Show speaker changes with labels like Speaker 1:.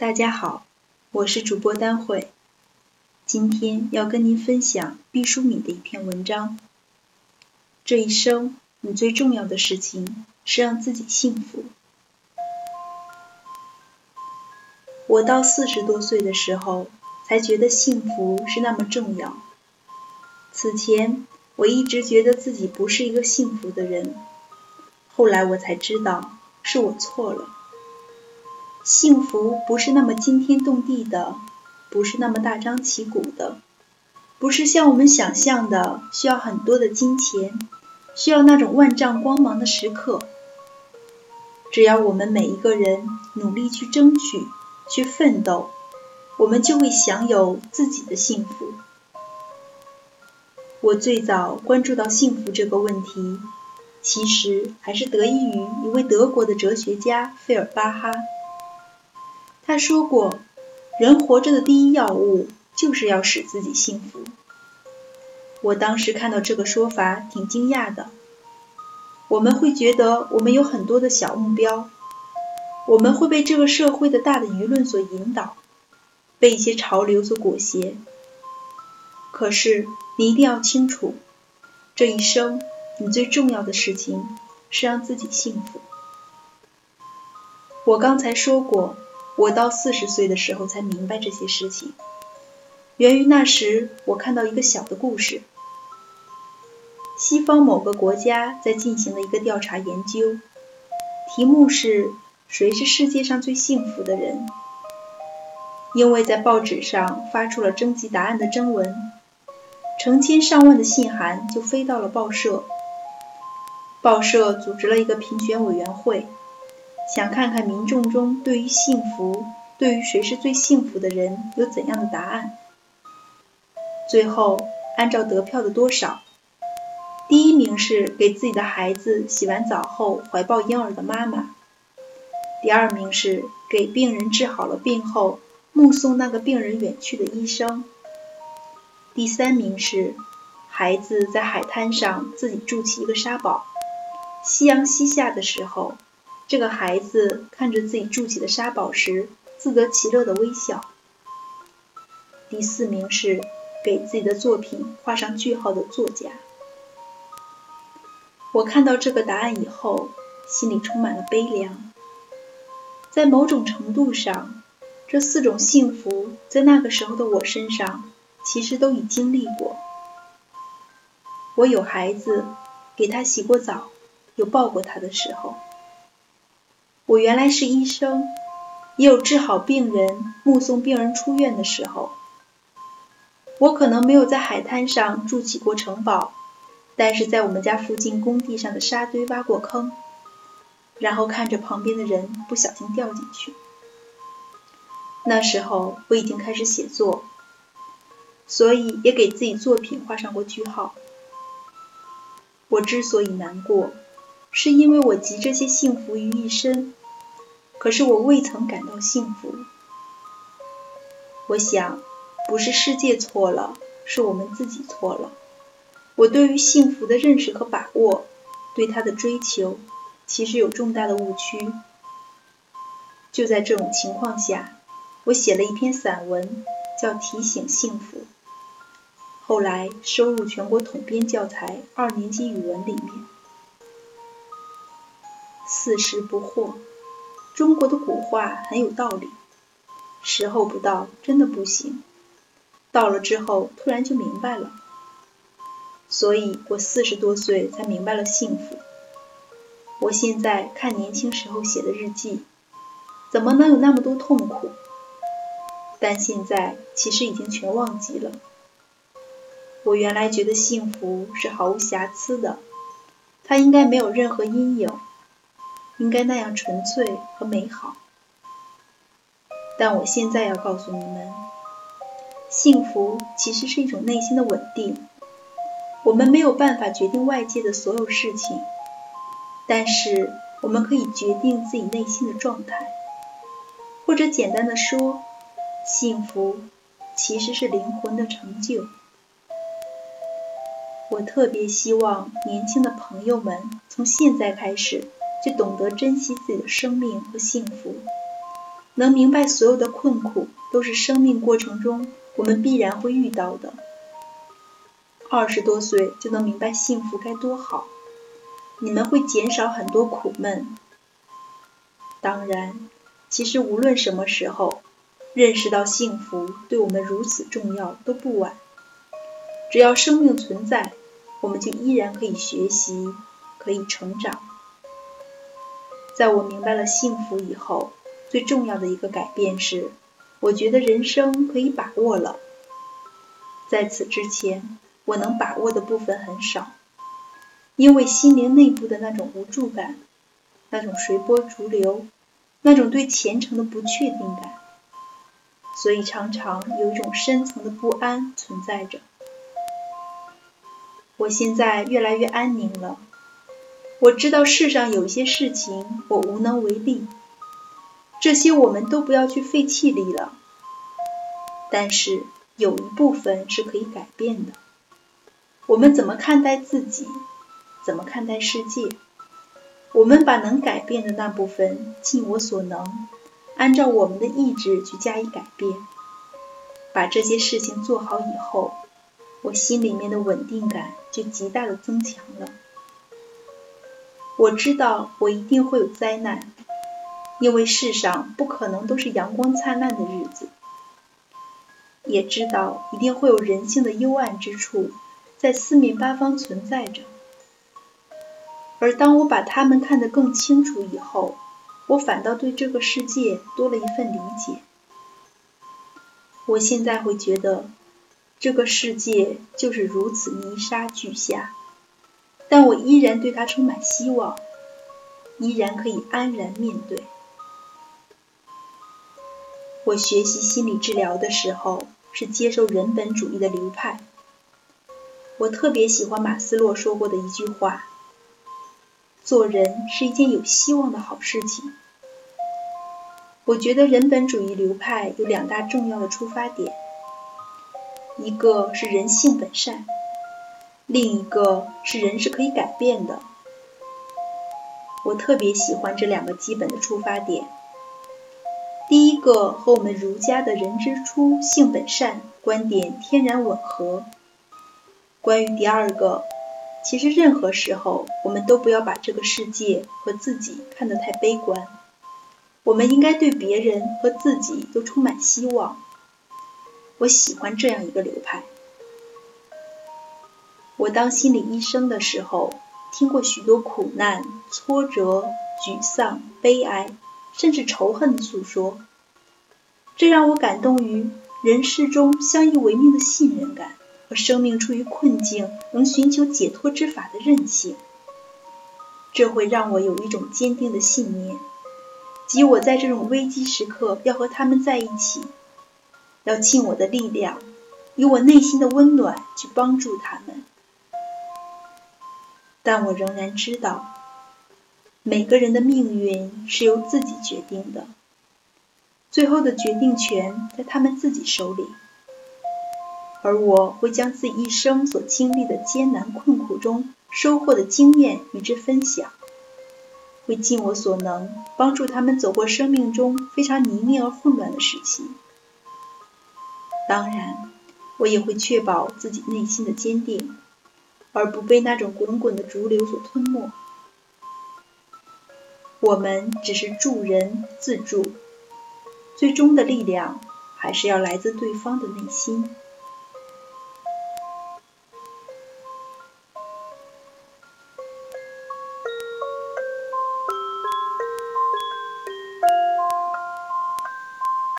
Speaker 1: 大家好，我是主播丹慧，今天要跟您分享毕淑敏的一篇文章。这一生，你最重要的事情是让自己幸福。我到四十多岁的时候，才觉得幸福是那么重要。此前，我一直觉得自己不是一个幸福的人，后来我才知道是我错了。幸福不是那么惊天动地的，不是那么大张旗鼓的，不是像我们想象的需要很多的金钱，需要那种万丈光芒的时刻。只要我们每一个人努力去争取、去奋斗，我们就会享有自己的幸福。我最早关注到幸福这个问题，其实还是得益于一位德国的哲学家费尔巴哈。他说过，人活着的第一要务就是要使自己幸福。我当时看到这个说法挺惊讶的。我们会觉得我们有很多的小目标，我们会被这个社会的大的舆论所引导，被一些潮流所裹挟。可是你一定要清楚，这一生你最重要的事情是让自己幸福。我刚才说过。我到四十岁的时候才明白这些事情，源于那时我看到一个小的故事。西方某个国家在进行了一个调查研究，题目是谁是世界上最幸福的人？因为在报纸上发出了征集答案的征文，成千上万的信函就飞到了报社。报社组织了一个评选委员会。想看看民众中对于幸福，对于谁是最幸福的人有怎样的答案。最后按照得票的多少，第一名是给自己的孩子洗完澡后怀抱婴儿的妈妈，第二名是给病人治好了病后目送那个病人远去的医生，第三名是孩子在海滩上自己筑起一个沙堡，夕阳西下的时候。这个孩子看着自己筑起的沙堡时，自得其乐的微笑。第四名是给自己的作品画上句号的作家。我看到这个答案以后，心里充满了悲凉。在某种程度上，这四种幸福在那个时候的我身上，其实都已经历过。我有孩子，给他洗过澡，有抱过他的时候。我原来是医生，也有治好病人、目送病人出院的时候。我可能没有在海滩上筑起过城堡，但是在我们家附近工地上的沙堆挖过坑，然后看着旁边的人不小心掉进去。那时候我已经开始写作，所以也给自己作品画上过句号。我之所以难过，是因为我集这些幸福于一身。可是我未曾感到幸福。我想，不是世界错了，是我们自己错了。我对于幸福的认识和把握，对它的追求，其实有重大的误区。就在这种情况下，我写了一篇散文，叫《提醒幸福》，后来收入全国统编教材二年级语文里面。四十不惑。中国的古话很有道理，时候不到真的不行，到了之后突然就明白了。所以我四十多岁才明白了幸福。我现在看年轻时候写的日记，怎么能有那么多痛苦？但现在其实已经全忘记了。我原来觉得幸福是毫无瑕疵的，它应该没有任何阴影。应该那样纯粹和美好，但我现在要告诉你们，幸福其实是一种内心的稳定。我们没有办法决定外界的所有事情，但是我们可以决定自己内心的状态。或者简单的说，幸福其实是灵魂的成就。我特别希望年轻的朋友们从现在开始。就懂得珍惜自己的生命和幸福，能明白所有的困苦都是生命过程中我们必然会遇到的。二十多岁就能明白幸福该多好，你们会减少很多苦闷。当然，其实无论什么时候，认识到幸福对我们如此重要都不晚。只要生命存在，我们就依然可以学习，可以成长。在我明白了幸福以后，最重要的一个改变是，我觉得人生可以把握了。在此之前，我能把握的部分很少，因为心灵内部的那种无助感，那种随波逐流，那种对前程的不确定感，所以常常有一种深层的不安存在着。我现在越来越安宁了。我知道世上有些事情我无能为力，这些我们都不要去费气力了。但是有一部分是可以改变的。我们怎么看待自己，怎么看待世界？我们把能改变的那部分尽我所能，按照我们的意志去加以改变。把这些事情做好以后，我心里面的稳定感就极大的增强了。我知道我一定会有灾难，因为世上不可能都是阳光灿烂的日子。也知道一定会有人性的幽暗之处在四面八方存在着。而当我把它们看得更清楚以后，我反倒对这个世界多了一份理解。我现在会觉得，这个世界就是如此泥沙俱下。但我依然对他充满希望，依然可以安然面对。我学习心理治疗的时候是接受人本主义的流派。我特别喜欢马斯洛说过的一句话：“做人是一件有希望的好事情。”我觉得人本主义流派有两大重要的出发点，一个是人性本善。另一个是人是可以改变的，我特别喜欢这两个基本的出发点。第一个和我们儒家的人之初性本善观点天然吻合。关于第二个，其实任何时候我们都不要把这个世界和自己看得太悲观，我们应该对别人和自己都充满希望。我喜欢这样一个流派。我当心理医生的时候，听过许多苦难、挫折、沮丧、悲哀，甚至仇恨的诉说，这让我感动于人世中相依为命的信任感和生命处于困境能寻求解脱之法的韧性。这会让我有一种坚定的信念，即我在这种危机时刻要和他们在一起，要尽我的力量，以我内心的温暖去帮助他们。但我仍然知道，每个人的命运是由自己决定的，最后的决定权在他们自己手里。而我会将自己一生所经历的艰难困苦中收获的经验与之分享，会尽我所能帮助他们走过生命中非常泥泞而混乱的时期。当然，我也会确保自己内心的坚定。而不被那种滚滚的浊流所吞没。我们只是助人自助，最终的力量还是要来自对方的内心。